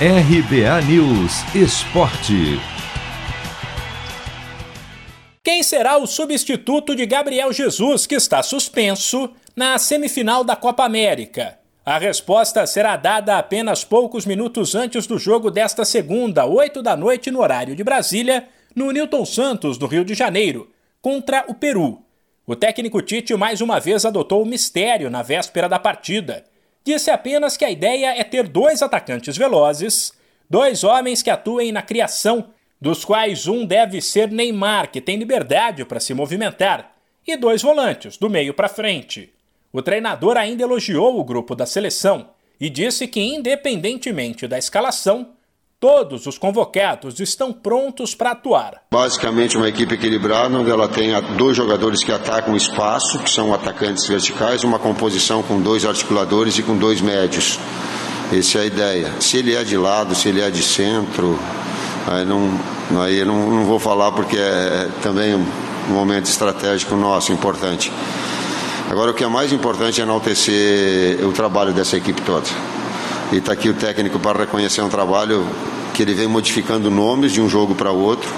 RBA News Esporte. Quem será o substituto de Gabriel Jesus, que está suspenso na semifinal da Copa América? A resposta será dada apenas poucos minutos antes do jogo desta segunda, 8 da noite, no horário de Brasília, no Newton Santos, no Rio de Janeiro, contra o Peru. O técnico Tite mais uma vez adotou o mistério na véspera da partida disse apenas que a ideia é ter dois atacantes velozes, dois homens que atuem na criação, dos quais um deve ser Neymar, que tem liberdade para se movimentar, e dois volantes, do meio para frente. O treinador ainda elogiou o grupo da seleção e disse que, independentemente da escalação, Todos os convocados estão prontos para atuar. Basicamente, uma equipe equilibrada, onde ela tem dois jogadores que atacam o espaço, que são atacantes verticais, uma composição com dois articuladores e com dois médios. Essa é a ideia. Se ele é de lado, se ele é de centro, aí não, aí não, não vou falar porque é, é também um momento estratégico nosso, importante. Agora, o que é mais importante é enaltecer o trabalho dessa equipe toda. E está aqui o técnico para reconhecer um trabalho que ele vem modificando nomes de um jogo para outro.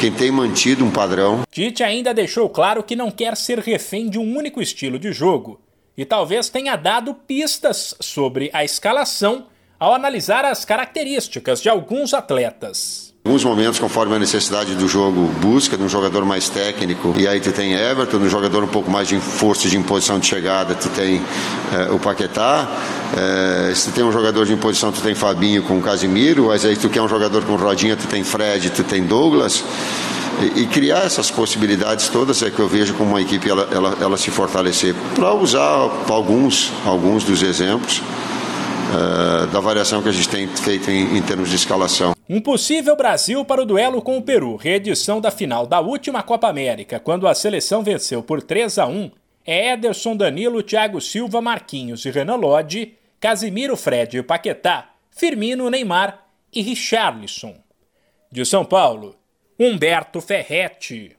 Quem tem mantido um padrão. Tite ainda deixou claro que não quer ser refém de um único estilo de jogo e talvez tenha dado pistas sobre a escalação ao analisar as características de alguns atletas alguns momentos, conforme a necessidade do jogo busca, de um jogador mais técnico, e aí tu tem Everton, um jogador um pouco mais de força de imposição de chegada, tu tem eh, o Paquetá, eh, se tem um jogador de imposição, tu tem Fabinho com Casimiro, mas aí tu quer um jogador com Rodinha, tu tem Fred, tu tem Douglas. E, e, criar essas possibilidades todas é que eu vejo como uma equipe ela, ela, ela se fortalecer. Para usar alguns, alguns dos exemplos, uh, da variação que a gente tem feito em, em termos de escalação. Um possível Brasil para o duelo com o Peru, reedição da final da última Copa América, quando a seleção venceu por 3 a 1, é Ederson Danilo, Thiago Silva, Marquinhos e Renan Lodge, Casimiro Fred e Paquetá, Firmino, Neymar e Richarlison. De São Paulo, Humberto Ferretti.